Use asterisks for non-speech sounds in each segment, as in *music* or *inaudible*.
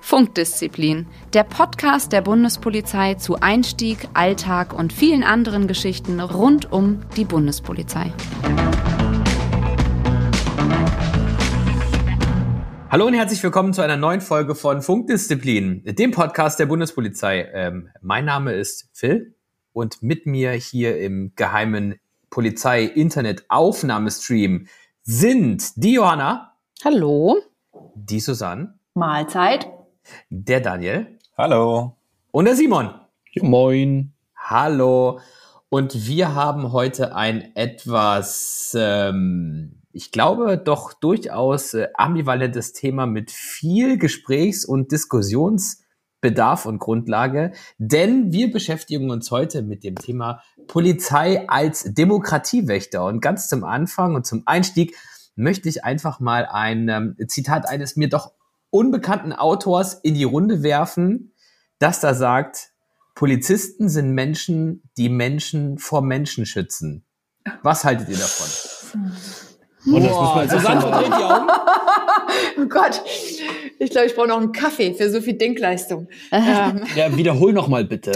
Funkdisziplin, der Podcast der Bundespolizei zu Einstieg, Alltag und vielen anderen Geschichten rund um die Bundespolizei. Hallo und herzlich willkommen zu einer neuen Folge von Funkdisziplin, dem Podcast der Bundespolizei. Ähm, mein Name ist Phil und mit mir hier im geheimen Polizei-Internet-Aufnahmestream sind die Johanna. Hallo. Die Susanne. Mahlzeit. Der Daniel. Hallo. Und der Simon. Ja, moin. Hallo. Und wir haben heute ein etwas, ähm, ich glaube, doch durchaus äh, ambivalentes Thema mit viel Gesprächs- und Diskussionsbedarf und Grundlage, denn wir beschäftigen uns heute mit dem Thema Polizei als Demokratiewächter. Und ganz zum Anfang und zum Einstieg möchte ich einfach mal ein ähm, Zitat eines mir doch unbekannten Autors in die Runde werfen, das da sagt, Polizisten sind Menschen, die Menschen vor Menschen schützen. Was haltet ihr davon? Und das muss man Susanne verdreht die Augen. *laughs* oh Gott. Ich glaube, ich brauche noch einen Kaffee für so viel Denkleistung. *laughs* ähm. Ja, wiederhol noch mal bitte.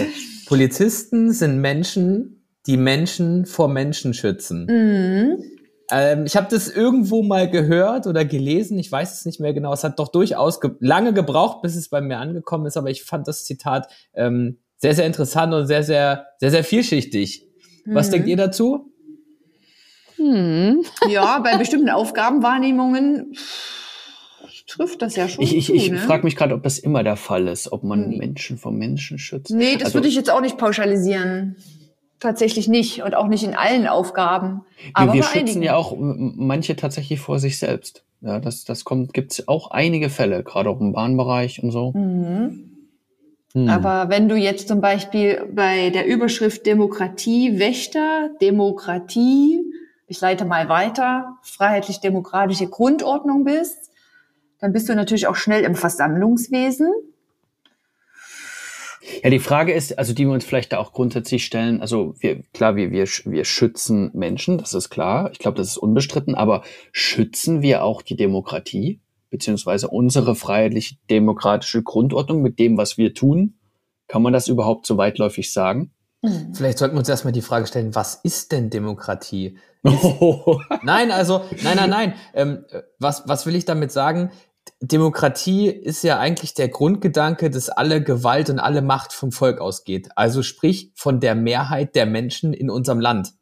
Polizisten sind Menschen, die Menschen vor Menschen schützen. Mhm. Ähm, ich habe das irgendwo mal gehört oder gelesen, ich weiß es nicht mehr genau. Es hat doch durchaus ge lange gebraucht, bis es bei mir angekommen ist, aber ich fand das Zitat ähm, sehr, sehr interessant und sehr, sehr, sehr, sehr vielschichtig. Mhm. Was denkt ihr dazu? Hm. *laughs* Ja, bei bestimmten Aufgabenwahrnehmungen trifft das ja schon. Ich, ich, ich ne? frage mich gerade, ob das immer der Fall ist, ob man nee. Menschen vor Menschen schützt. Nee, das also, würde ich jetzt auch nicht pauschalisieren. Tatsächlich nicht und auch nicht in allen Aufgaben. Aber wir, wir schützen einigen. ja auch manche tatsächlich vor sich selbst. Ja, das, das kommt, gibt's auch einige Fälle, gerade auch im Bahnbereich und so. Mhm. Hm. Aber wenn du jetzt zum Beispiel bei der Überschrift Demokratie, Wächter, Demokratie, ich leite mal weiter, freiheitlich-demokratische Grundordnung bist, dann bist du natürlich auch schnell im Versammlungswesen. Ja, die Frage ist, also die wir uns vielleicht da auch grundsätzlich stellen, also wir, klar, wir, wir, wir schützen Menschen, das ist klar, ich glaube, das ist unbestritten, aber schützen wir auch die Demokratie, beziehungsweise unsere freiheitlich-demokratische Grundordnung mit dem, was wir tun? Kann man das überhaupt so weitläufig sagen? Mhm. Vielleicht sollten wir uns erstmal die Frage stellen, was ist denn Demokratie? *laughs* Nein, also, nein, nein, nein. Ähm, was, was will ich damit sagen? Demokratie ist ja eigentlich der Grundgedanke, dass alle Gewalt und alle Macht vom Volk ausgeht. Also sprich von der Mehrheit der Menschen in unserem Land.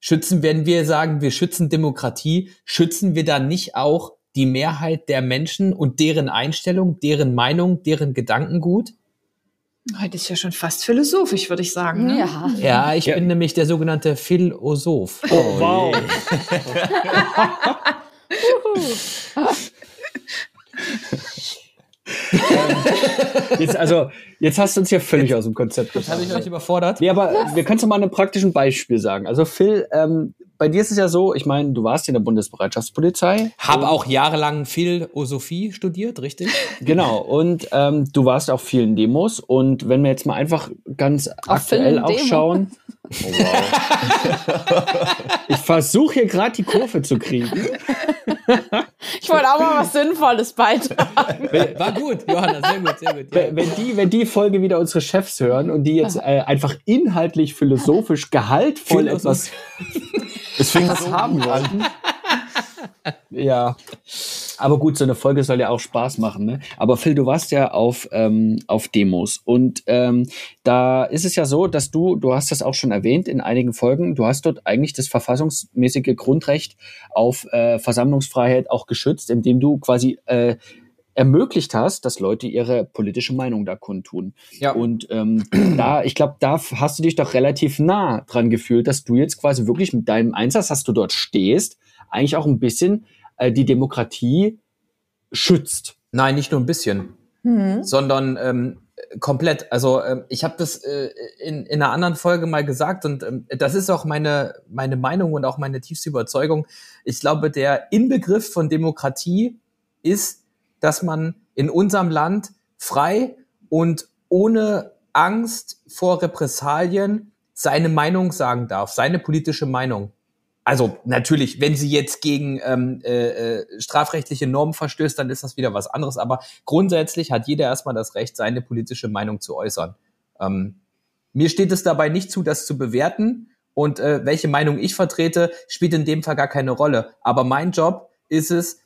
Schützen, wenn wir sagen, wir schützen Demokratie, schützen wir dann nicht auch die Mehrheit der Menschen und deren Einstellung, deren Meinung, deren Gedankengut? Das ist ja schon fast philosophisch, würde ich sagen. Ne? Ja. ja, ich ja. bin nämlich der sogenannte Philosoph. Oh, wow. *laughs* ähm, jetzt, also, jetzt hast du uns ja völlig aus dem Konzept gebracht. Habe ich euch überfordert? Nee, aber wir können es mal einem praktischen Beispiel sagen. Also Phil, ähm, bei dir ist es ja so, ich meine, du warst in der Bundesbereitschaftspolizei. Habe auch jahrelang Philosophie studiert, richtig? *laughs* Genau. Und ähm, du warst auf vielen Demos. Und wenn wir jetzt mal einfach ganz auf aktuell auch schauen. *laughs* Oh, wow. *laughs* ich versuche hier gerade die Kurve zu kriegen. Ich wollte auch mal was Sinnvolles beitragen. War gut, Johanna, sehr gut, sehr gut. Ja. Wenn, die, wenn die Folge wieder unsere Chefs hören und die jetzt äh, einfach inhaltlich, philosophisch, gehaltvoll etwas *laughs* Deswegen das haben wollten. *laughs* ja. Aber gut, so eine Folge soll ja auch Spaß machen. Ne? Aber Phil, du warst ja auf, ähm, auf Demos. Und ähm, da ist es ja so, dass du, du hast das auch schon erwähnt in einigen Folgen, du hast dort eigentlich das verfassungsmäßige Grundrecht auf äh, Versammlungsfreiheit auch geschützt, indem du quasi äh, ermöglicht hast, dass Leute ihre politische Meinung da kundtun. Ja. Und ähm, *clears throat* da, ich glaube, da hast du dich doch relativ nah dran gefühlt, dass du jetzt quasi wirklich mit deinem Einsatz, dass du dort stehst, eigentlich auch ein bisschen äh, die Demokratie schützt. Nein, nicht nur ein bisschen, mhm. sondern ähm, komplett. Also ähm, ich habe das äh, in, in einer anderen Folge mal gesagt und ähm, das ist auch meine, meine Meinung und auch meine tiefste Überzeugung. Ich glaube, der Inbegriff von Demokratie ist dass man in unserem Land frei und ohne Angst vor Repressalien seine Meinung sagen darf, seine politische Meinung. also natürlich, wenn sie jetzt gegen ähm, äh, äh, strafrechtliche Normen verstößt, dann ist das wieder was anderes. Aber grundsätzlich hat jeder erstmal das Recht, seine politische Meinung zu äußern. Ähm, mir steht es dabei nicht zu, das zu bewerten. Und äh, welche Meinung ich vertrete, spielt in dem Fall gar keine Rolle. Aber mein Job ist es,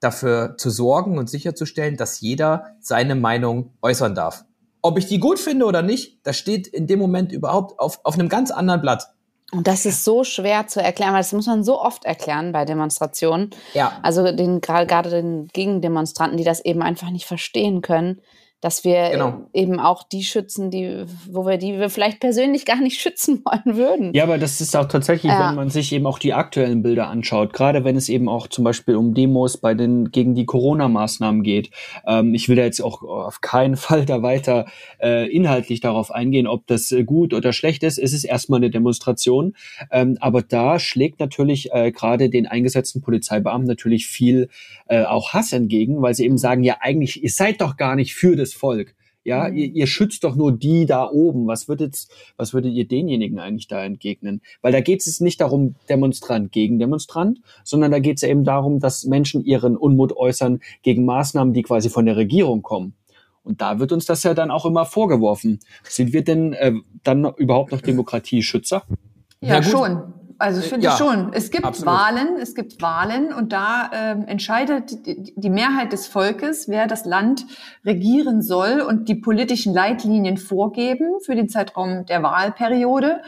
dafür zu sorgen und sicherzustellen, dass jeder seine Meinung äußern darf. Ob ich die gut finde oder nicht, das steht in dem Moment überhaupt auf, auf einem ganz anderen Blatt. Und das ist so schwer zu erklären, weil das muss man so oft erklären bei Demonstrationen. Ja. Also den, gerade den Gegendemonstranten, die das eben einfach nicht verstehen können, dass wir genau. eben auch die schützen, die, wo wir die wir vielleicht persönlich gar nicht *laughs* schützen wollen würden. Ja, aber das ist auch tatsächlich, ja. wenn man sich eben auch die aktuellen Bilder anschaut, gerade wenn es eben auch zum Beispiel um Demos bei den gegen die Corona-Maßnahmen geht. Ähm, ich will da jetzt auch auf keinen *laughs* Fall da weiter äh, inhaltlich darauf eingehen, ob das äh, gut oder schlecht ist. Es ist erstmal eine Demonstration, ähm, aber da schlägt natürlich äh, gerade den eingesetzten Polizeibeamten natürlich viel äh, auch Hass entgegen, weil sie eben sagen, ja eigentlich ihr seid doch gar nicht für das das Volk. Ja, mhm. ihr, ihr schützt doch nur die da oben. Was würdet, was würdet ihr denjenigen eigentlich da entgegnen? Weil da geht es nicht darum, Demonstrant gegen Demonstrant, sondern da geht es eben darum, dass Menschen ihren Unmut äußern gegen Maßnahmen, die quasi von der Regierung kommen. Und da wird uns das ja dann auch immer vorgeworfen. Sind wir denn äh, dann überhaupt noch *laughs* Demokratieschützer? Ja, schon. Also ich finde ja, schon. Es gibt absolut. Wahlen, es gibt Wahlen und da ähm, entscheidet die, die Mehrheit des Volkes, wer das Land regieren soll und die politischen Leitlinien vorgeben für den Zeitraum der Wahlperiode.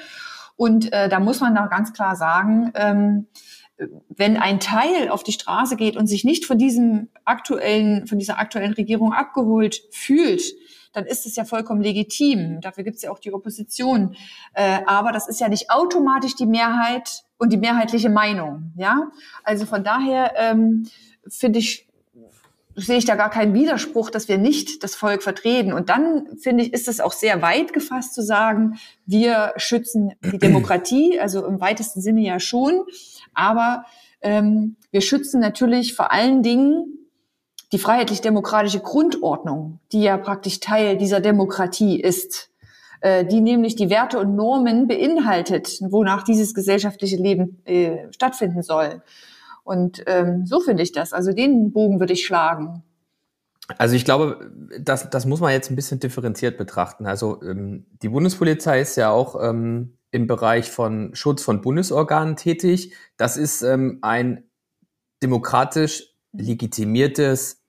Und äh, da muss man da ganz klar sagen, ähm, wenn ein Teil auf die Straße geht und sich nicht von diesem aktuellen, von dieser aktuellen Regierung abgeholt fühlt, dann ist es ja vollkommen legitim. Dafür gibt es ja auch die Opposition. Äh, aber das ist ja nicht automatisch die Mehrheit und die mehrheitliche Meinung. Ja, also von daher ähm, finde ich sehe ich da gar keinen Widerspruch, dass wir nicht das Volk vertreten. Und dann finde ich, ist es auch sehr weit gefasst zu sagen, wir schützen die Demokratie, also im weitesten Sinne ja schon. Aber ähm, wir schützen natürlich vor allen Dingen die freiheitlich-demokratische Grundordnung, die ja praktisch Teil dieser Demokratie ist, äh, die nämlich die Werte und Normen beinhaltet, wonach dieses gesellschaftliche Leben äh, stattfinden soll. Und ähm, so finde ich das. Also den Bogen würde ich schlagen. Also ich glaube, das, das muss man jetzt ein bisschen differenziert betrachten. Also ähm, die Bundespolizei ist ja auch ähm, im Bereich von Schutz von Bundesorganen tätig. Das ist ähm, ein demokratisch legitimiertes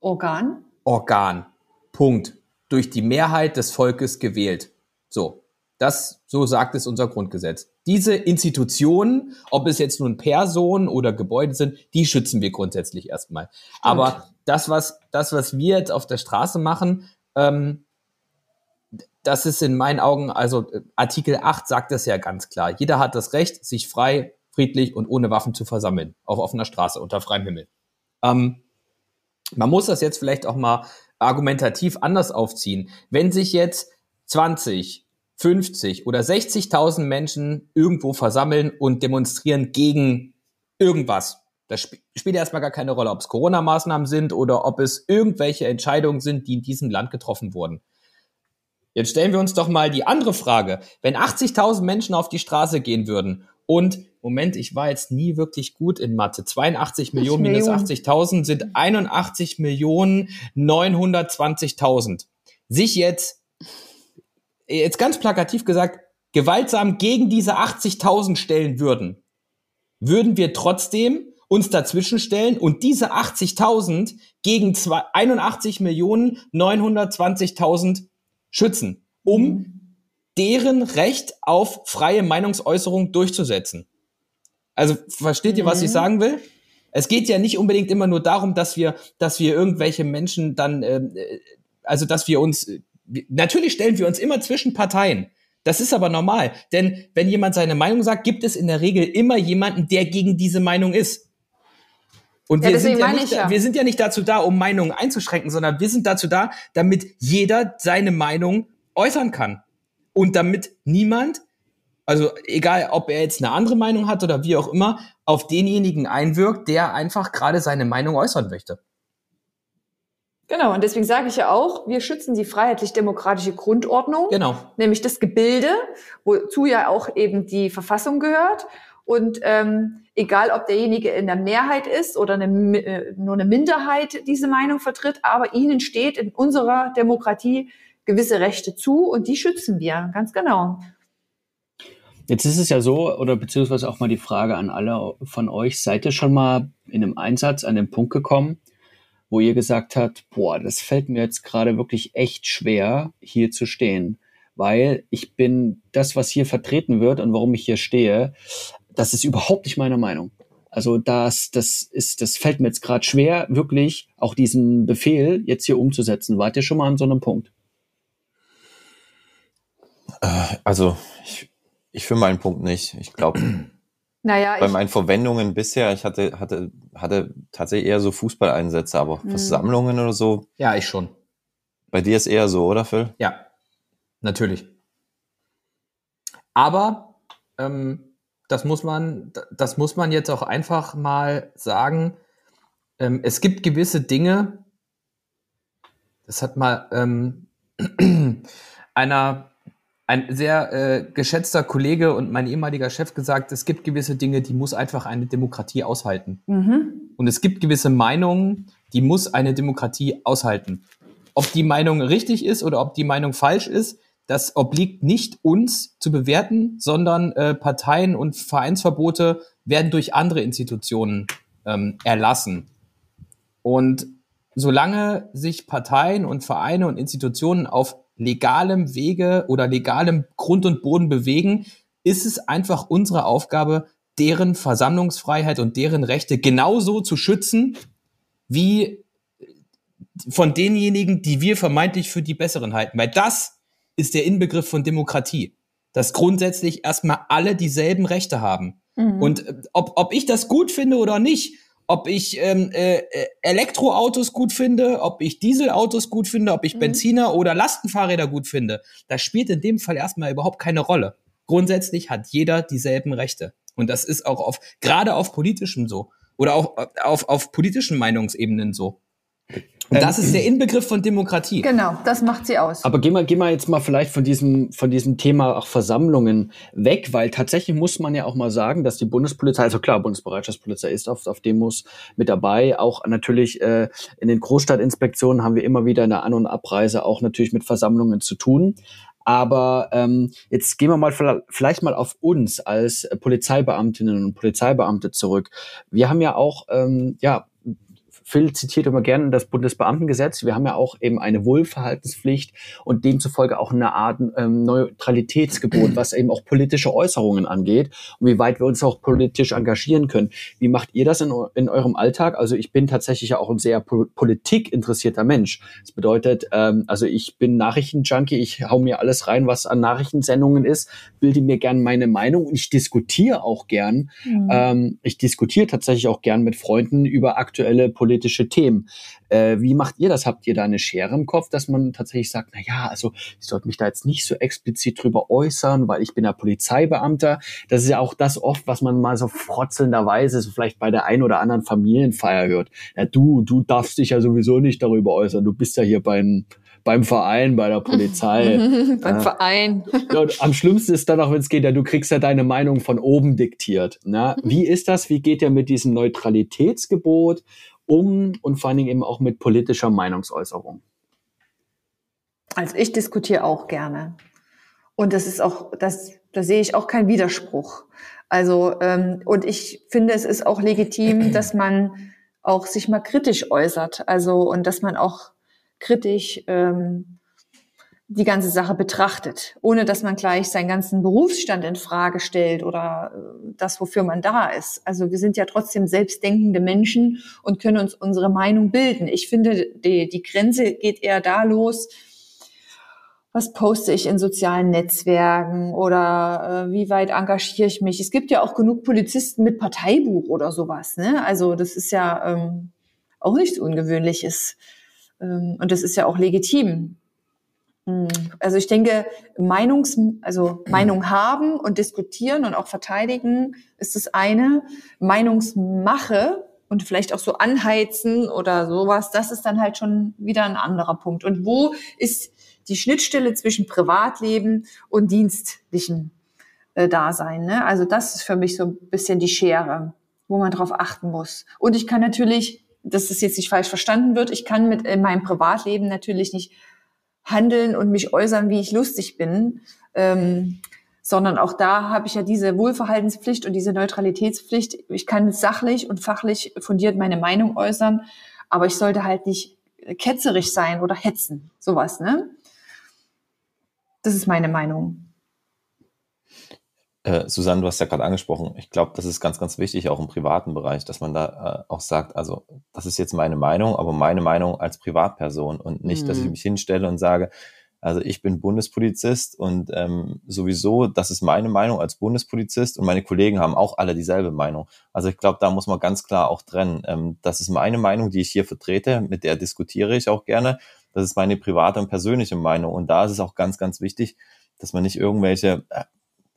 Organ? Organ. Punkt. Durch die Mehrheit des Volkes gewählt. So. Das, so sagt es unser Grundgesetz. Diese Institutionen, ob es jetzt nun Personen oder Gebäude sind, die schützen wir grundsätzlich erstmal. Stimmt. Aber das, was, das, was wir jetzt auf der Straße machen, ähm, das ist in meinen Augen, also Artikel 8 sagt es ja ganz klar. Jeder hat das Recht, sich frei, friedlich und ohne Waffen zu versammeln. Auf offener Straße, unter freiem Himmel. Ähm, man muss das jetzt vielleicht auch mal argumentativ anders aufziehen. Wenn sich jetzt 20, 50 oder 60.000 Menschen irgendwo versammeln und demonstrieren gegen irgendwas, das sp spielt erstmal gar keine Rolle, ob es Corona-Maßnahmen sind oder ob es irgendwelche Entscheidungen sind, die in diesem Land getroffen wurden. Jetzt stellen wir uns doch mal die andere Frage. Wenn 80.000 Menschen auf die Straße gehen würden und Moment, ich war jetzt nie wirklich gut in Mathe. 82 Millionen minus 80.000 sind 81 Millionen 920.000. Sich jetzt, jetzt ganz plakativ gesagt, gewaltsam gegen diese 80.000 stellen würden, würden wir trotzdem uns dazwischen stellen und diese 80.000 gegen 81 Millionen 920.000 schützen, um mhm. Deren Recht auf freie Meinungsäußerung durchzusetzen. Also versteht ihr, was ich mhm. sagen will? Es geht ja nicht unbedingt immer nur darum, dass wir, dass wir irgendwelche Menschen dann, äh, also dass wir uns, äh, natürlich stellen wir uns immer zwischen Parteien. Das ist aber normal, denn wenn jemand seine Meinung sagt, gibt es in der Regel immer jemanden, der gegen diese Meinung ist. Und ja, wir, sind ja nicht, ja. wir sind ja nicht dazu da, um Meinungen einzuschränken, sondern wir sind dazu da, damit jeder seine Meinung äußern kann. Und damit niemand also egal, ob er jetzt eine andere Meinung hat oder wie auch immer, auf denjenigen einwirkt, der einfach gerade seine Meinung äußern möchte. Genau, und deswegen sage ich ja auch, wir schützen die freiheitlich-demokratische Grundordnung, genau. nämlich das Gebilde, wozu ja auch eben die Verfassung gehört. Und ähm, egal, ob derjenige in der Mehrheit ist oder eine, äh, nur eine Minderheit diese Meinung vertritt, aber ihnen steht in unserer Demokratie gewisse Rechte zu und die schützen wir, ganz genau. Jetzt ist es ja so, oder beziehungsweise auch mal die Frage an alle von euch, seid ihr schon mal in einem Einsatz an den Punkt gekommen, wo ihr gesagt habt, boah, das fällt mir jetzt gerade wirklich echt schwer, hier zu stehen, weil ich bin das, was hier vertreten wird und warum ich hier stehe, das ist überhaupt nicht meine Meinung. Also das, das ist, das fällt mir jetzt gerade schwer, wirklich auch diesen Befehl jetzt hier umzusetzen. Wart ihr schon mal an so einem Punkt? Äh, also ich ich für meinen Punkt nicht. Ich glaube, *clears throat* naja, bei meinen Verwendungen bisher, ich hatte, hatte, hatte tatsächlich eher so Fußballeinsätze, aber mhm. Versammlungen oder so. Ja, ich schon. Bei dir ist eher so, oder Phil? Ja, natürlich. Aber ähm, das muss man, das muss man jetzt auch einfach mal sagen. Ähm, es gibt gewisse Dinge. Das hat mal ähm, *clears throat* einer ein sehr äh, geschätzter Kollege und mein ehemaliger Chef gesagt, es gibt gewisse Dinge, die muss einfach eine Demokratie aushalten. Mhm. Und es gibt gewisse Meinungen, die muss eine Demokratie aushalten. Ob die Meinung richtig ist oder ob die Meinung falsch ist, das obliegt nicht uns zu bewerten, sondern äh, Parteien und Vereinsverbote werden durch andere Institutionen ähm, erlassen. Und solange sich Parteien und Vereine und Institutionen auf legalem Wege oder legalem Grund und Boden bewegen, ist es einfach unsere Aufgabe, deren Versammlungsfreiheit und deren Rechte genauso zu schützen, wie von denjenigen, die wir vermeintlich für die Besseren halten. Weil das ist der Inbegriff von Demokratie. Dass grundsätzlich erstmal alle dieselben Rechte haben. Mhm. Und äh, ob, ob ich das gut finde oder nicht, ob ich ähm, äh, äh, Elektroautos gut finde, ob ich Dieselautos gut finde, ob ich mhm. Benziner oder Lastenfahrräder gut finde. Das spielt in dem Fall erstmal überhaupt keine Rolle. Grundsätzlich hat jeder dieselben Rechte. Und das ist auch auf, gerade auf politischem so. Oder auch auf, auf politischen Meinungsebenen so. Und das ist der Inbegriff von Demokratie. Genau, das macht sie aus. Aber gehen wir, gehen wir jetzt mal vielleicht von diesem, von diesem Thema auch Versammlungen weg, weil tatsächlich muss man ja auch mal sagen, dass die Bundespolizei, also klar, Bundesbereitschaftspolizei ist oft auf Demos mit dabei. Auch natürlich äh, in den Großstadtinspektionen haben wir immer wieder in der An- und Abreise auch natürlich mit Versammlungen zu tun. Aber ähm, jetzt gehen wir mal vielleicht mal auf uns als Polizeibeamtinnen und Polizeibeamte zurück. Wir haben ja auch ähm, ja Phil zitiert immer gerne das Bundesbeamtengesetz. Wir haben ja auch eben eine Wohlverhaltenspflicht und demzufolge auch eine Art ähm, Neutralitätsgebot, was eben auch politische Äußerungen angeht und wie weit wir uns auch politisch engagieren können. Wie macht ihr das in, in eurem Alltag? Also ich bin tatsächlich ja auch ein sehr po politikinteressierter Mensch. Das bedeutet, ähm, also ich bin Nachrichtenjunkie, ich hau mir alles rein, was an Nachrichtensendungen ist, bilde mir gern meine Meinung und ich diskutiere auch gern. Mhm. Ähm, ich diskutiere tatsächlich auch gern mit Freunden über aktuelle politische politische Themen. Äh, wie macht ihr das? Habt ihr da eine Schere im Kopf, dass man tatsächlich sagt, na ja, also ich sollte mich da jetzt nicht so explizit drüber äußern, weil ich bin ja Polizeibeamter. Das ist ja auch das oft, was man mal so frotzelnderweise so vielleicht bei der ein oder anderen Familienfeier hört. Ja, du, du darfst dich ja sowieso nicht darüber äußern. Du bist ja hier beim beim Verein, bei der Polizei. *laughs* beim äh, Verein. Ja, am schlimmsten ist dann auch, wenn es geht, ja, du kriegst ja deine Meinung von oben diktiert. Na? *laughs* Wie ist das? Wie geht ihr mit diesem Neutralitätsgebot um und vor allen Dingen eben auch mit politischer Meinungsäußerung? Also ich diskutiere auch gerne. Und das ist auch, das, da sehe ich auch keinen Widerspruch. Also, ähm, und ich finde, es ist auch legitim, *clears throat* dass man auch sich mal kritisch äußert. Also, und dass man auch kritisch ähm, die ganze Sache betrachtet, ohne dass man gleich seinen ganzen Berufsstand in Frage stellt oder äh, das, wofür man da ist. Also wir sind ja trotzdem selbstdenkende Menschen und können uns unsere Meinung bilden. Ich finde, die, die Grenze geht eher da los, was poste ich in sozialen Netzwerken oder äh, wie weit engagiere ich mich. Es gibt ja auch genug Polizisten mit Parteibuch oder sowas. Ne? Also das ist ja ähm, auch nichts Ungewöhnliches. Ähm, und das ist ja auch legitim. Hm. Also ich denke, Meinungs, also Meinung haben und diskutieren und auch verteidigen ist das eine. Meinungsmache und vielleicht auch so anheizen oder sowas, das ist dann halt schon wieder ein anderer Punkt. Und wo ist die Schnittstelle zwischen Privatleben und dienstlichen äh, da sein. Ne? Also das ist für mich so ein bisschen die Schere, wo man drauf achten muss. Und ich kann natürlich, dass das jetzt nicht falsch verstanden wird, ich kann mit in meinem Privatleben natürlich nicht handeln und mich äußern, wie ich lustig bin. Ähm, sondern auch da habe ich ja diese Wohlverhaltenspflicht und diese Neutralitätspflicht. Ich kann sachlich und fachlich fundiert meine Meinung äußern, aber ich sollte halt nicht ketzerisch sein oder hetzen, sowas, ne? Das ist meine Meinung. Äh, Susanne, du hast ja gerade angesprochen, ich glaube, das ist ganz, ganz wichtig, auch im privaten Bereich, dass man da äh, auch sagt, also das ist jetzt meine Meinung, aber meine Meinung als Privatperson und nicht, mhm. dass ich mhm. mich hinstelle und sage, also ich bin Bundespolizist und ähm, sowieso, das ist meine Meinung als Bundespolizist und meine Kollegen haben auch alle dieselbe Meinung. Also ich glaube, da muss man ganz klar auch trennen. Ähm, das ist meine Meinung, die ich hier vertrete, mit der diskutiere ich auch gerne. Das ist meine private und persönliche Meinung. Und da ist es auch ganz, ganz wichtig, dass man nicht irgendwelche äh,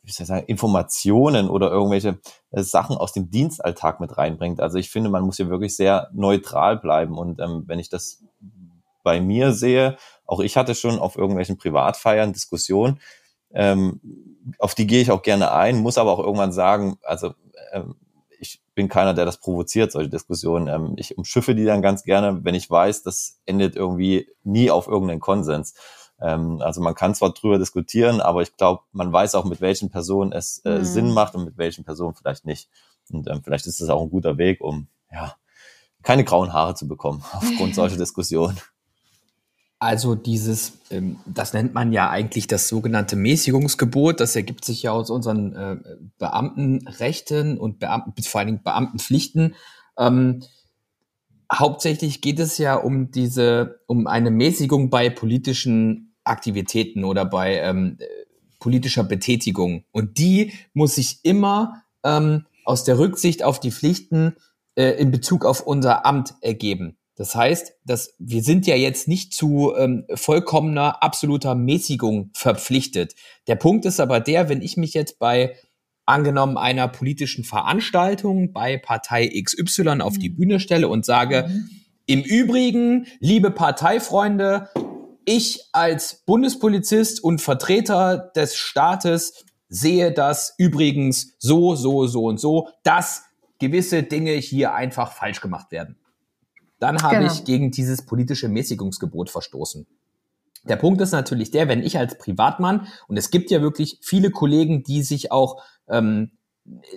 wie soll ich sagen, Informationen oder irgendwelche äh, Sachen aus dem Dienstalltag mit reinbringt. Also ich finde, man muss hier wirklich sehr neutral bleiben. Und ähm, wenn ich das bei mir sehe, auch ich hatte schon auf irgendwelchen Privatfeiern Diskussionen, ähm, auf die gehe ich auch gerne ein, muss aber auch irgendwann sagen, also ähm, ich bin keiner, der das provoziert, solche Diskussionen. Ähm, ich umschiffe die dann ganz gerne, wenn ich weiß, das endet irgendwie nie auf irgendeinen Konsens. Ähm, also man kann zwar drüber diskutieren, aber ich glaube, man weiß auch, mit welchen Personen es äh, mhm. Sinn macht und mit welchen Personen vielleicht nicht. Und ähm, vielleicht ist das auch ein guter Weg, um ja keine grauen Haare zu bekommen *laughs* aufgrund solcher Diskussionen. Also dieses, ähm, das nennt man ja eigentlich das sogenannte Mäßigungsgebot. Das ergibt sich ja aus unseren äh, Beamtenrechten und Beamten, vor allen Dingen Beamtenpflichten. Ähm, hauptsächlich geht es ja um diese, um eine Mäßigung bei politischen Aktivitäten oder bei ähm, politischer Betätigung. Und die muss sich immer ähm, aus der Rücksicht auf die Pflichten äh, in Bezug auf unser Amt ergeben. Das heißt, dass wir sind ja jetzt nicht zu ähm, vollkommener, absoluter Mäßigung verpflichtet. Der Punkt ist aber der, wenn ich mich jetzt bei angenommen einer politischen Veranstaltung bei Partei XY auf die mhm. Bühne stelle und sage, mhm. im Übrigen, liebe Parteifreunde, ich als Bundespolizist und Vertreter des Staates sehe das übrigens so, so, so und so, dass gewisse Dinge hier einfach falsch gemacht werden dann habe genau. ich gegen dieses politische Mäßigungsgebot verstoßen. Der Punkt ist natürlich der, wenn ich als Privatmann, und es gibt ja wirklich viele Kollegen, die sich auch ähm,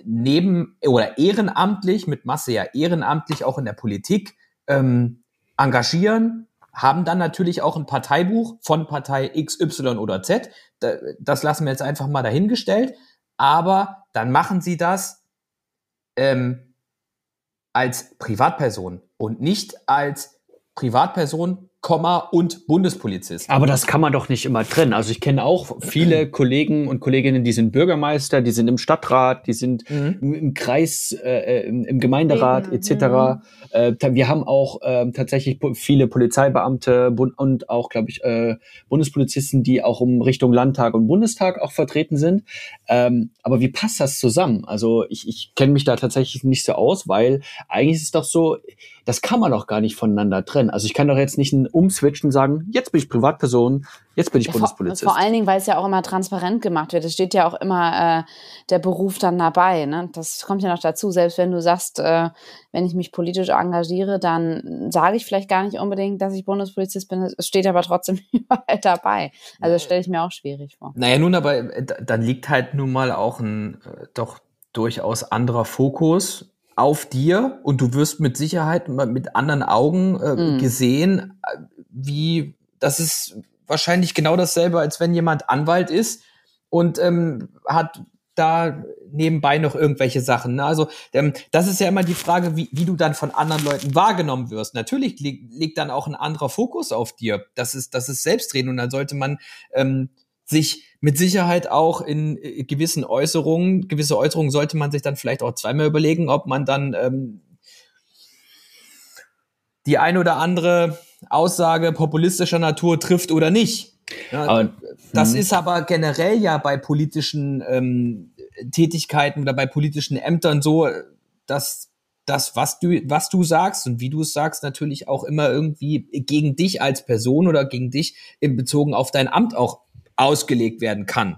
neben oder ehrenamtlich, mit Masse ja ehrenamtlich auch in der Politik ähm, engagieren, haben dann natürlich auch ein Parteibuch von Partei X, Y oder Z. Das lassen wir jetzt einfach mal dahingestellt. Aber dann machen sie das ähm, als Privatperson und nicht als Privatperson Komma und Bundespolizist. Aber das kann man doch nicht immer trennen. Also ich kenne auch viele *clears throat* Kollegen und Kolleginnen, die sind Bürgermeister, die sind im Stadtrat, die sind mhm. im Kreis, äh, im, im Gemeinderat etc. Mhm. Äh, wir haben auch äh, tatsächlich viele Polizeibeamte und auch, glaube ich, äh, Bundespolizisten, die auch um Richtung Landtag und Bundestag auch vertreten sind. Ähm, aber wie passt das zusammen? Also ich, ich kenne mich da tatsächlich nicht so aus, weil eigentlich ist es doch so, das kann man doch gar nicht voneinander trennen. Also ich kann doch jetzt nicht umswitchen und sagen, jetzt bin ich Privatperson, jetzt bin ich ja, Bundespolizist. Vor, vor, allen Dingen, weil es ja auch immer transparent gemacht wird. Es steht ja auch immer äh, der Beruf dann dabei. Ne? Das kommt ja noch dazu. Selbst wenn du sagst, äh, wenn ich mich politisch engagiere, dann sage ich vielleicht gar nicht unbedingt, dass ich Bundespolizist bin. Es steht aber trotzdem *laughs* überall dabei. Also das stelle ich mir auch schwierig vor. Naja, nun, aber äh, dann liegt halt nun mal auch ein äh, doch durchaus anderer Fokus auf dir und du wirst mit Sicherheit mit anderen Augen äh, mm. gesehen, äh, wie das ist wahrscheinlich genau dasselbe, als wenn jemand Anwalt ist und ähm, hat da nebenbei noch irgendwelche Sachen. Ne? Also ähm, das ist ja immer die Frage, wie, wie du dann von anderen Leuten wahrgenommen wirst. Natürlich liegt, liegt dann auch ein anderer Fokus auf dir. Das ist, das ist Selbstreden und dann sollte man ähm, sich mit Sicherheit auch in äh, gewissen Äußerungen, gewisse Äußerungen sollte man sich dann vielleicht auch zweimal überlegen, ob man dann ähm, die ein oder andere Aussage populistischer Natur trifft oder nicht. Ja, aber, das hm. ist aber generell ja bei politischen ähm, Tätigkeiten oder bei politischen Ämtern so, dass das, was du, was du sagst und wie du es sagst, natürlich auch immer irgendwie gegen dich als Person oder gegen dich in Bezogen auf dein Amt auch ausgelegt werden kann.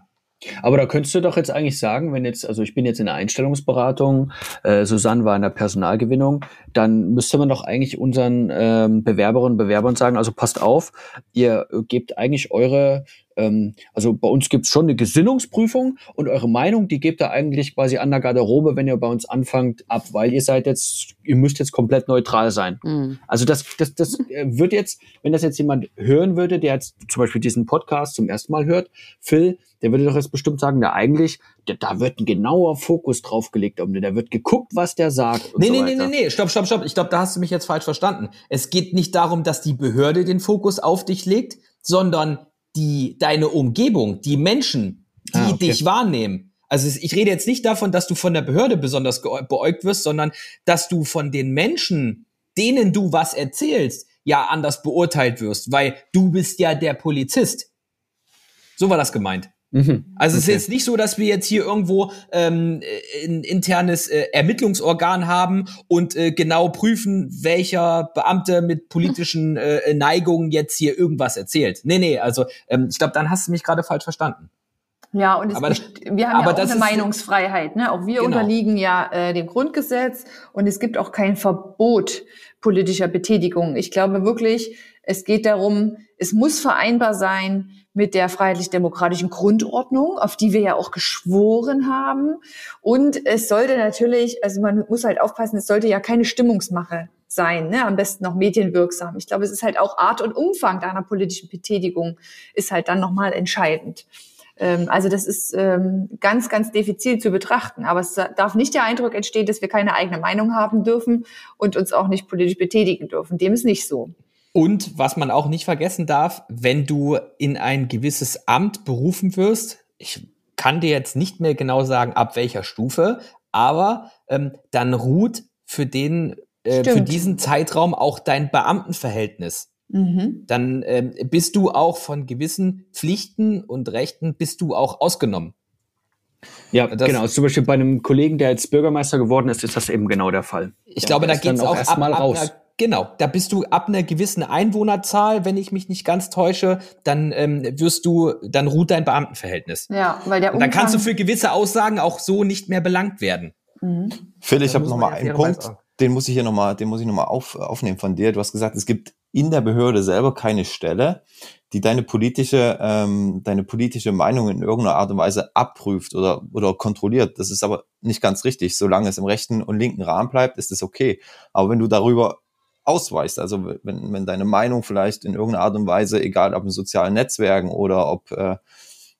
Aber da könntest du doch jetzt eigentlich sagen, wenn jetzt, also ich bin jetzt in der Einstellungsberatung, äh, Susanne war in der Personalgewinnung, dann müsste man doch eigentlich unseren ähm, Bewerberinnen und Bewerbern sagen, also passt auf, ihr gebt eigentlich eure, ähm, also bei uns gibt's schon eine Gesinnungsprüfung und eure Meinung, die gebt ihr eigentlich quasi an der Garderobe, wenn ihr bei uns anfangt, ab, weil ihr seid jetzt, ihr müsst jetzt komplett neutral sein. Mhm. Also das, das, das *laughs* äh, wird jetzt, wenn das jetzt jemand hören würde, der jetzt zum Beispiel diesen Podcast zum ersten Mal hört, Phil, der würde doch jetzt bestimmt sagen, ja eigentlich, der, da wird ein genauer Fokus drauf gelegt, um da wird geguckt, was der sagt. nee, so nee, nee, nee, nee, stopp, stopp, stopp. Ich glaube, da hast du mich jetzt falsch verstanden. Es geht nicht darum, dass die Behörde den Fokus auf dich legt, sondern die, deine Umgebung, die Menschen, die ah, okay. dich wahrnehmen. Also ich rede jetzt nicht davon, dass du von der Behörde besonders beäugt wirst, sondern dass du von den Menschen, denen du was erzählst, ja anders beurteilt wirst, weil du bist ja der Polizist. So war das gemeint. Mhm. Also okay. es ist jetzt nicht so, dass wir jetzt hier irgendwo ähm, ein internes äh, Ermittlungsorgan haben und äh, genau prüfen, welcher Beamte mit politischen *laughs* äh, Neigungen jetzt hier irgendwas erzählt. Nee, nee, also ähm, ich glaube, dann hast du mich gerade falsch verstanden. Ja, und aber, wir haben ja auch eine Meinungsfreiheit. Ne? Auch wir genau. unterliegen ja äh, dem Grundgesetz und es gibt auch kein Verbot politischer Betätigung. Ich glaube wirklich, es geht darum, es muss vereinbar sein mit der freiheitlich-demokratischen Grundordnung, auf die wir ja auch geschworen haben. Und es sollte natürlich, also man muss halt aufpassen, es sollte ja keine Stimmungsmache sein, ne? am besten noch medienwirksam. Ich glaube, es ist halt auch Art und Umfang deiner politischen Betätigung ist halt dann nochmal entscheidend. Ähm, also das ist ähm, ganz, ganz diffizil zu betrachten. Aber es darf nicht der Eindruck entstehen, dass wir keine eigene Meinung haben dürfen und uns auch nicht politisch betätigen dürfen. Dem ist nicht so. Und was man auch nicht vergessen darf, wenn du in ein gewisses Amt berufen wirst, ich kann dir jetzt nicht mehr genau sagen, ab welcher Stufe, aber ähm, dann ruht für den äh, für diesen Zeitraum auch dein Beamtenverhältnis. Mhm. Dann ähm, bist du auch von gewissen Pflichten und Rechten bist du auch ausgenommen. Ja, das, genau. Zum Beispiel bei einem Kollegen, der jetzt Bürgermeister geworden ist, ist das eben genau der Fall. Ich ja, glaube, da geht es auch erstmal raus. Ab Genau, da bist du ab einer gewissen Einwohnerzahl, wenn ich mich nicht ganz täusche, dann ähm, wirst du, dann ruht dein Beamtenverhältnis. Ja, weil der Umfang Dann kannst du für gewisse Aussagen auch so nicht mehr belangt werden. Mhm. Phil, ich habe noch mal einen Punkt, den muss ich hier noch mal, den muss ich noch mal auf, aufnehmen von dir. Du hast gesagt, es gibt in der Behörde selber keine Stelle, die deine politische, ähm, deine politische Meinung in irgendeiner Art und Weise abprüft oder, oder kontrolliert. Das ist aber nicht ganz richtig. Solange es im rechten und linken Rahmen bleibt, ist es okay. Aber wenn du darüber ausweist. Also wenn, wenn deine Meinung vielleicht in irgendeiner Art und Weise, egal ob in sozialen Netzwerken oder ob äh,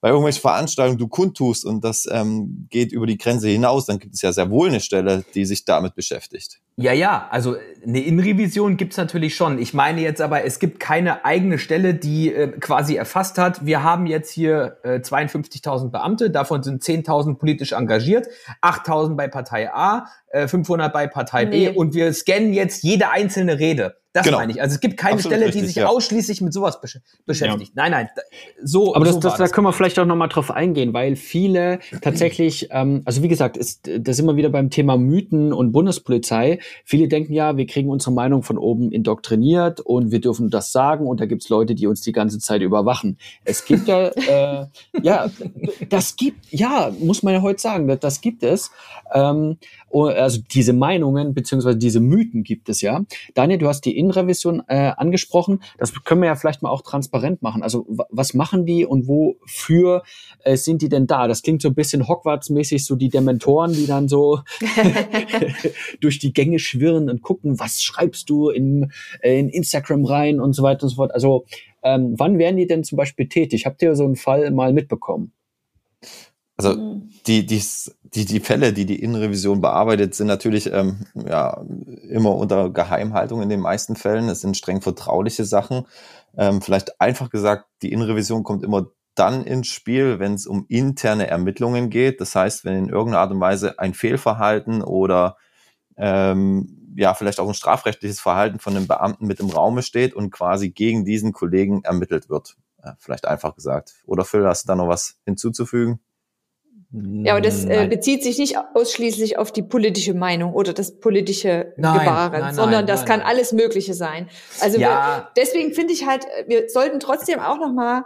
bei irgendwelchen Veranstaltungen du kundtust und das ähm, geht über die Grenze hinaus, dann gibt es ja sehr wohl eine Stelle, die sich damit beschäftigt. Ja, ja, also eine Innenrevision gibt's natürlich schon. Ich meine jetzt aber, es gibt keine eigene Stelle, die äh, quasi erfasst hat, wir haben jetzt hier äh, 52.000 Beamte, davon sind 10.000 politisch engagiert, 8.000 bei Partei A, äh, 500 bei Partei nee. B und wir scannen jetzt jede einzelne Rede. Das genau. meine ich. Also es gibt keine Absolut Stelle, richtig, die sich ja. ausschließlich mit sowas besch beschäftigt. Ja. Nein, nein, so. Aber das, so das, da können wir vielleicht auch noch mal drauf eingehen, weil viele tatsächlich, ähm, also wie gesagt, ist das immer wieder beim Thema Mythen und Bundespolizei. Viele denken ja, wir kriegen unsere Meinung von oben indoktriniert und wir dürfen das sagen und da gibt's Leute, die uns die ganze Zeit überwachen. Es gibt ja, *laughs* äh, ja, das gibt, ja, muss man ja heute sagen, das, das gibt es. Ähm, also diese Meinungen beziehungsweise diese Mythen gibt es ja. Daniel, du hast die Innenrevision äh, angesprochen. Das können wir ja vielleicht mal auch transparent machen. Also was machen die und wofür äh, sind die denn da? Das klingt so ein bisschen Hogwarts-mäßig, so die Dementoren, die dann so *laughs* *laughs* durch die Gänge schwirren und gucken, was schreibst du in, äh, in Instagram rein und so weiter und so fort. Also ähm, wann werden die denn zum Beispiel tätig? Habt ihr so einen Fall mal mitbekommen? Also mhm. die, die, die, die Fälle, die die Innenrevision bearbeitet, sind natürlich ähm, ja, immer unter Geheimhaltung in den meisten Fällen. Es sind streng vertrauliche Sachen. Ähm, vielleicht einfach gesagt, die Innenrevision kommt immer dann ins Spiel, wenn es um interne Ermittlungen geht. Das heißt, wenn in irgendeiner Art und Weise ein Fehlverhalten oder ähm, ja vielleicht auch ein strafrechtliches Verhalten von einem Beamten mit im Raume steht und quasi gegen diesen Kollegen ermittelt wird. Ja, vielleicht einfach gesagt. Oder Phil, hast du da noch was hinzuzufügen? Ja, aber das äh, bezieht sich nicht ausschließlich auf die politische Meinung oder das politische nein, Gebaren, nein, sondern nein, das kann alles Mögliche sein. Also ja. wir, deswegen finde ich halt, wir sollten trotzdem auch noch mal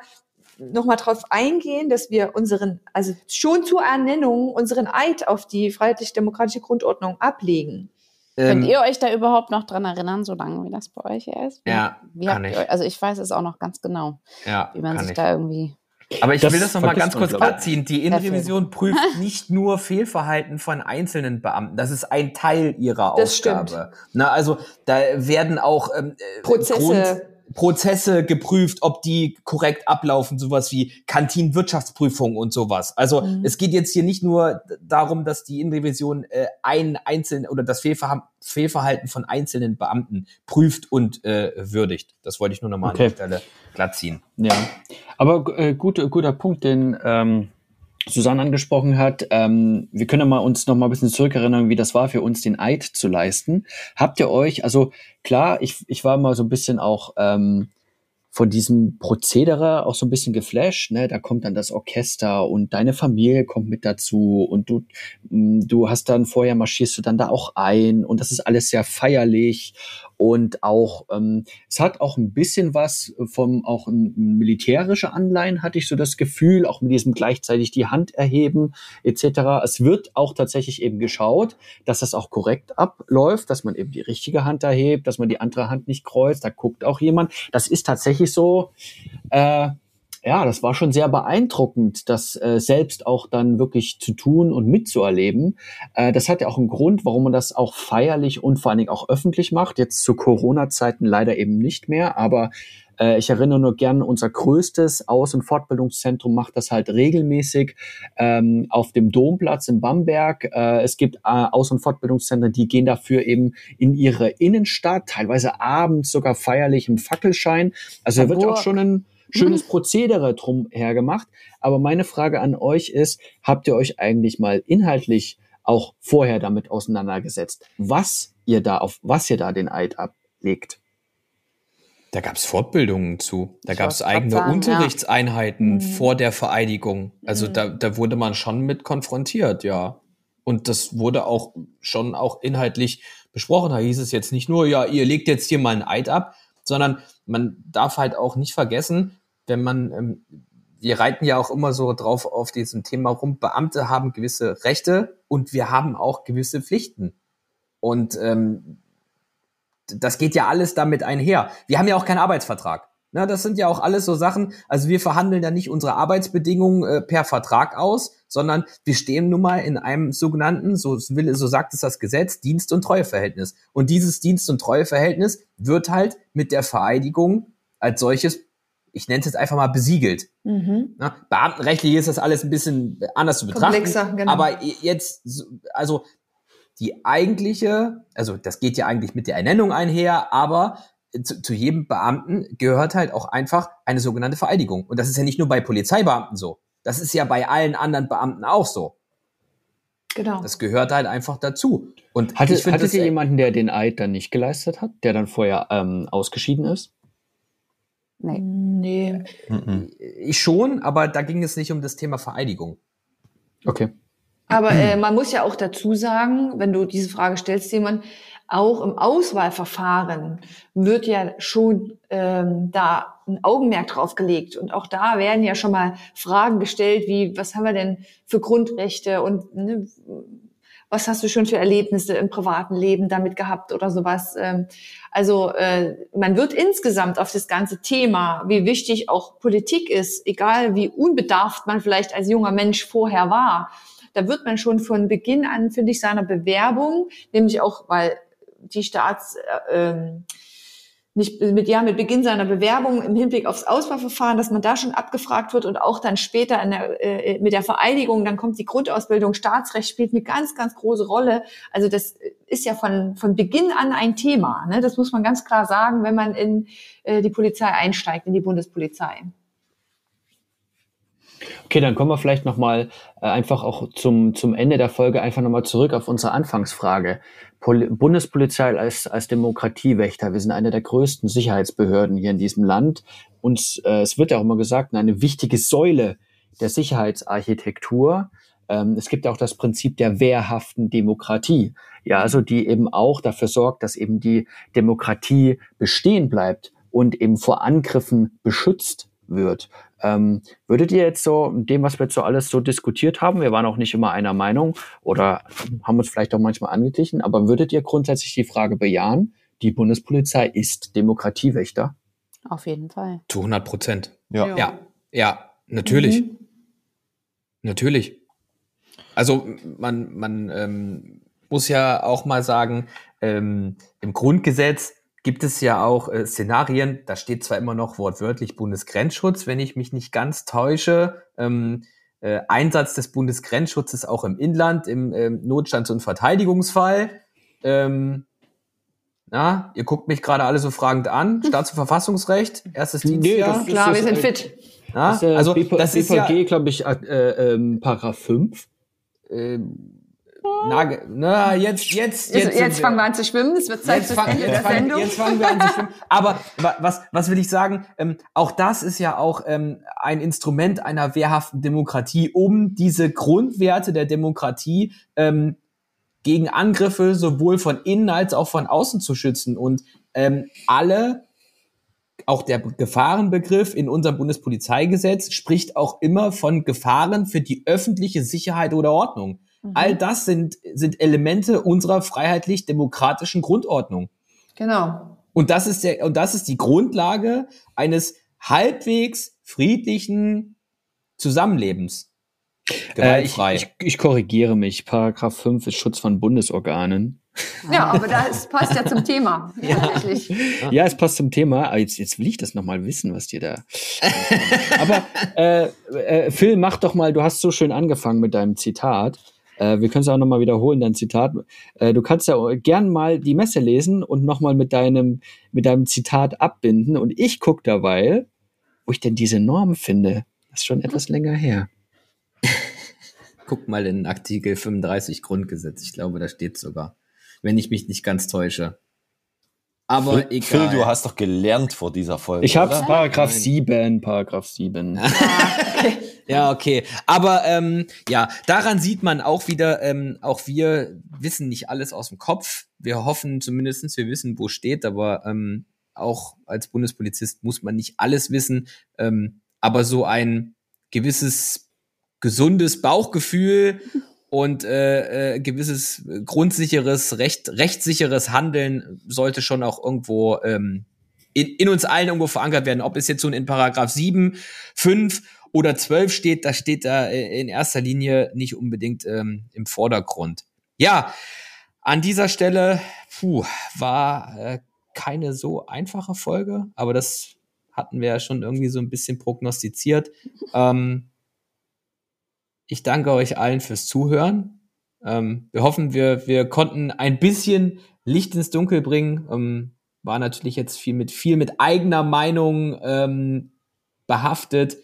nochmal drauf eingehen, dass wir unseren, also schon zur Ernennung unseren Eid auf die freiheitlich-demokratische Grundordnung ablegen? Könnt ähm, ihr euch da überhaupt noch dran erinnern, so lange wie das bei euch ist? Wie, ja, wie kann ich. Euch, also ich weiß es auch noch ganz genau, ja, wie man sich ich. da irgendwie aber ich das will das nochmal ganz kurz abziehen. Die Innenrevision prüft *laughs* nicht nur Fehlverhalten von einzelnen Beamten. Das ist ein Teil ihrer das Aufgabe. Stimmt. Na, also da werden auch ähm, äh, Prozesse. Grund Prozesse geprüft, ob die korrekt ablaufen, sowas wie Kantinenwirtschaftsprüfung und sowas. Also mhm. es geht jetzt hier nicht nur darum, dass die Innenrevision äh, ein einzelnen oder das Fehlverha Fehlverhalten von einzelnen Beamten prüft und äh, würdigt. Das wollte ich nur nochmal okay. an der Stelle glatt ziehen. Ja, aber äh, gut, guter Punkt, den ähm, Susanne angesprochen hat, ähm, wir können mal uns noch mal ein bisschen zurückerinnern, wie das war für uns, den Eid zu leisten. Habt ihr euch, also klar, ich, ich war mal so ein bisschen auch ähm, von diesem Prozedere auch so ein bisschen geflasht. Ne? Da kommt dann das Orchester und deine Familie kommt mit dazu und du, du hast dann vorher marschierst du dann da auch ein und das ist alles sehr feierlich und auch ähm, es hat auch ein bisschen was vom auch ein, militärische Anleihen hatte ich so das Gefühl auch mit diesem gleichzeitig die Hand erheben etc. Es wird auch tatsächlich eben geschaut, dass das auch korrekt abläuft, dass man eben die richtige Hand erhebt, dass man die andere Hand nicht kreuzt. Da guckt auch jemand. Das ist tatsächlich so, äh, ja, das war schon sehr beeindruckend, das äh, selbst auch dann wirklich zu tun und mitzuerleben. Äh, das hat ja auch einen Grund, warum man das auch feierlich und vor allen Dingen auch öffentlich macht. Jetzt zu Corona-Zeiten leider eben nicht mehr, aber äh, ich erinnere nur gern, unser größtes Aus- und Fortbildungszentrum macht das halt regelmäßig ähm, auf dem Domplatz in Bamberg. Äh, es gibt äh, Aus- und Fortbildungszentren, die gehen dafür eben in ihre Innenstadt, teilweise abends sogar feierlich im Fackelschein. Also da wird auch schon ein schönes Prozedere drum hergemacht. Aber meine Frage an euch ist, habt ihr euch eigentlich mal inhaltlich auch vorher damit auseinandergesetzt, was ihr da auf was ihr da den Eid ablegt? Da gab es Fortbildungen zu. Da gab es eigene sagen, Unterrichtseinheiten ja. Mhm. vor der Vereidigung. Also mhm. da, da wurde man schon mit konfrontiert, ja. Und das wurde auch schon auch inhaltlich besprochen. Da hieß es jetzt nicht nur, ja, ihr legt jetzt hier mal ein Eid ab, sondern man darf halt auch nicht vergessen, wenn man, ähm, wir reiten ja auch immer so drauf auf diesem Thema rum, Beamte haben gewisse Rechte und wir haben auch gewisse Pflichten. Und ähm, das geht ja alles damit einher. Wir haben ja auch keinen Arbeitsvertrag. Na, das sind ja auch alles so Sachen. Also wir verhandeln ja nicht unsere Arbeitsbedingungen äh, per Vertrag aus, sondern wir stehen nun mal in einem sogenannten, so so sagt es das Gesetz, Dienst- und Treueverhältnis. Und dieses Dienst- und Treueverhältnis wird halt mit der Vereidigung als solches, ich nenne es jetzt einfach mal besiegelt. Mhm. Na, beamtenrechtlich ist das alles ein bisschen anders zu betrachten. Komplexer, genau. Aber jetzt, also die eigentliche, also das geht ja eigentlich mit der Ernennung einher, aber zu, zu jedem Beamten gehört halt auch einfach eine sogenannte Vereidigung. Und das ist ja nicht nur bei Polizeibeamten so. Das ist ja bei allen anderen Beamten auch so. Genau. Das gehört halt einfach dazu. Und Hatte, ich hattet ihr jemanden, der den Eid dann nicht geleistet hat, der dann vorher ähm, ausgeschieden ist? Nee. nee. Ich schon, aber da ging es nicht um das Thema Vereidigung. Okay. Aber äh, man muss ja auch dazu sagen, wenn du diese Frage stellst, jemand, auch im Auswahlverfahren wird ja schon ähm, da ein Augenmerk drauf gelegt. Und auch da werden ja schon mal Fragen gestellt, wie, was haben wir denn für Grundrechte und ne, was hast du schon für Erlebnisse im privaten Leben damit gehabt oder sowas. Ähm, also äh, man wird insgesamt auf das ganze Thema, wie wichtig auch Politik ist, egal wie unbedarft man vielleicht als junger Mensch vorher war, da wird man schon von Beginn an, finde ich, seiner Bewerbung, nämlich auch, weil die Staats, äh, ähm, nicht mit, ja, mit Beginn seiner Bewerbung im Hinblick aufs Auswahlverfahren, dass man da schon abgefragt wird und auch dann später der, äh, mit der Vereidigung, dann kommt die Grundausbildung, Staatsrecht spielt eine ganz, ganz große Rolle. Also das ist ja von, von Beginn an ein Thema. Ne? Das muss man ganz klar sagen, wenn man in äh, die Polizei einsteigt, in die Bundespolizei. Okay, dann kommen wir vielleicht nochmal äh, einfach auch zum, zum Ende der Folge einfach nochmal zurück auf unsere Anfangsfrage. Pol Bundespolizei als, als Demokratiewächter, wir sind eine der größten Sicherheitsbehörden hier in diesem Land. Und äh, es wird ja auch immer gesagt, eine wichtige Säule der Sicherheitsarchitektur. Ähm, es gibt ja auch das Prinzip der wehrhaften Demokratie. Ja, also die eben auch dafür sorgt, dass eben die Demokratie bestehen bleibt und eben vor Angriffen beschützt wird. Ähm, würdet ihr jetzt so, dem, was wir jetzt so alles so diskutiert haben, wir waren auch nicht immer einer Meinung oder haben uns vielleicht auch manchmal angeglichen, aber würdet ihr grundsätzlich die Frage bejahen, die Bundespolizei ist Demokratiewächter? Auf jeden Fall. Zu 100 Prozent. Ja. Ja, ja, natürlich. Mhm. Natürlich. Also man, man ähm, muss ja auch mal sagen, ähm, im Grundgesetz gibt es ja auch äh, Szenarien, da steht zwar immer noch wortwörtlich Bundesgrenzschutz, wenn ich mich nicht ganz täusche. Ähm, äh, Einsatz des Bundesgrenzschutzes auch im Inland, im ähm, Notstands- und Verteidigungsfall. Ähm, na, ihr guckt mich gerade alle so fragend an. Staats- und Verfassungsrecht, erstes Nee, Dienstjahr. das- Klar, wir sind äh, fit. Na, Das, äh, also BP, das ist ja, BVG, glaube ich, äh, ähm, Paragraph 5. ähm, na, ge- na, jetzt, jetzt, Jetzt, jetzt, fangen wir an zu schwimmen. Es wird Zeit Jetzt, fang, Ende jetzt, der fangen, Sendung. jetzt fangen wir an zu schwimmen. *laughs* Aber wa- was, was will ich sagen? Ähm, auch das ist ja auch ähm, ein Instrument einer wehrhaften Demokratie, um diese Grundwerte der Demokratie ähm, gegen Angriffe sowohl von innen als auch von außen zu schützen. Und ähm, alle, auch der Gefahrenbegriff in unserem Bundespolizeigesetz spricht auch immer von Gefahren für die öffentliche Sicherheit oder Ordnung. All das sind, sind Elemente unserer freiheitlich-demokratischen Grundordnung. Genau. Und das ist der, und das ist die Grundlage eines halbwegs friedlichen Zusammenlebens. Äh, ich, Gewaltfrei. ich, ich korrigiere mich. Paragraph 5 ist Schutz von Bundesorganen. Ja, aber das passt ja zum Thema. *laughs* Tatsächlich. Ja, es passt zum Thema. Aber jetzt, jetzt will ich das nochmal wissen, was dir da. Aber äh, äh, Phil, mach doch mal, du hast so schön angefangen mit deinem Zitat. Äh, wir können es auch nochmal wiederholen, dein Zitat. Äh, du kannst ja gern mal die Messe lesen und nochmal mit deinem, mit deinem Zitat abbinden. Und ich gucke dabei, wo ich denn diese Norm finde. Das ist schon etwas länger her. *laughs* Guck mal in Artikel 35 Grundgesetz. Ich glaube, da steht sogar. Wenn ich mich nicht ganz täusche. Aber Phil, egal. Phil, du hast doch gelernt vor dieser Folge. Ich habe oder? Paragraph Nein. 7, Paragraph 7. *laughs* Ja, okay. Aber ähm, ja, daran sieht man auch wieder, ähm, auch wir wissen nicht alles aus dem Kopf. Wir hoffen zumindestens, wir wissen, wo steht, aber ähm, auch als Bundespolizist muss man nicht alles wissen. Ähm, aber so ein gewisses gesundes Bauchgefühl und äh, äh, gewisses grundsicheres, recht, rechtssicheres Handeln sollte schon auch irgendwo ähm, in, in uns allen irgendwo verankert werden. Ob es jetzt nun in Paragraph 7, 5 oder 12 steht, das steht da äh, in erster Linie nicht unbedingt ähm, im Vordergrund. Ja, an dieser Stelle puh, war äh, keine so einfache Folge, aber das hatten wir ja schon irgendwie so ein bisschen prognostiziert. Ähm, ich danke euch allen fürs Zuhören. Ähm, wir hoffen, wir, wir konnten ein bisschen Licht ins Dunkel bringen. Ähm, war natürlich jetzt viel mit, viel mit eigener Meinung ähm, behaftet.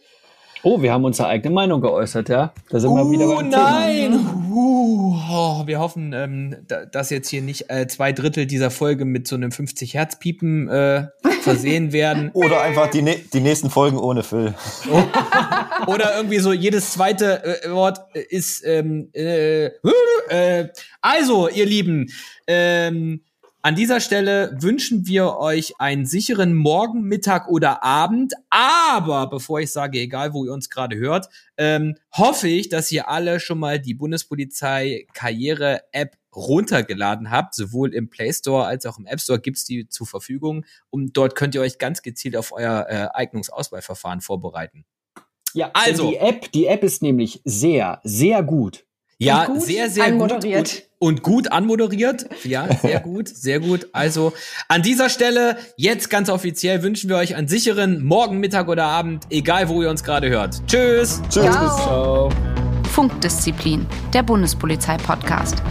Oh, wir haben unsere eigene Meinung geäußert, ja? Da sind wir wieder Uh, beim Thema. nein! Uh, oh, wir hoffen, ähm, da, dass jetzt hier nicht äh, zwei Drittel dieser Folge mit so einem 50 Hertz Piepen äh, *laughs* versehen werden. Oder einfach die, ne- die nächsten Folgen ohne Phil. *laughs* Oder irgendwie so jedes zweite äh, Wort äh, ist ähm, äh, äh, also, ihr Lieben, ähm, an dieser Stelle wünschen wir euch einen sicheren Morgen, Mittag oder Abend. Aber bevor ich sage, egal wo ihr uns gerade hört, ähm, hoffe ich, dass ihr alle schon mal die Bundespolizei Karriere-App runtergeladen habt. Sowohl im Play Store als auch im App Store gibt's die zur Verfügung. Und dort könnt ihr euch ganz gezielt auf euer äh, Eignungsauswahlverfahren vorbereiten. Ja, Also. also. Die App, die App ist nämlich sehr, sehr gut. Ja, gut sehr, sehr anmoderiert. gut. Und, und gut anmoderiert. Ja, sehr *laughs* gut, sehr gut. Also an dieser Stelle, jetzt ganz offiziell, wünschen wir euch einen sicheren Morgen, Mittag oder Abend, egal wo ihr uns gerade hört. Tschüss! Tschüss. Ciao. Ciao. Funkdisziplin, der Bundespolizei-Podcast.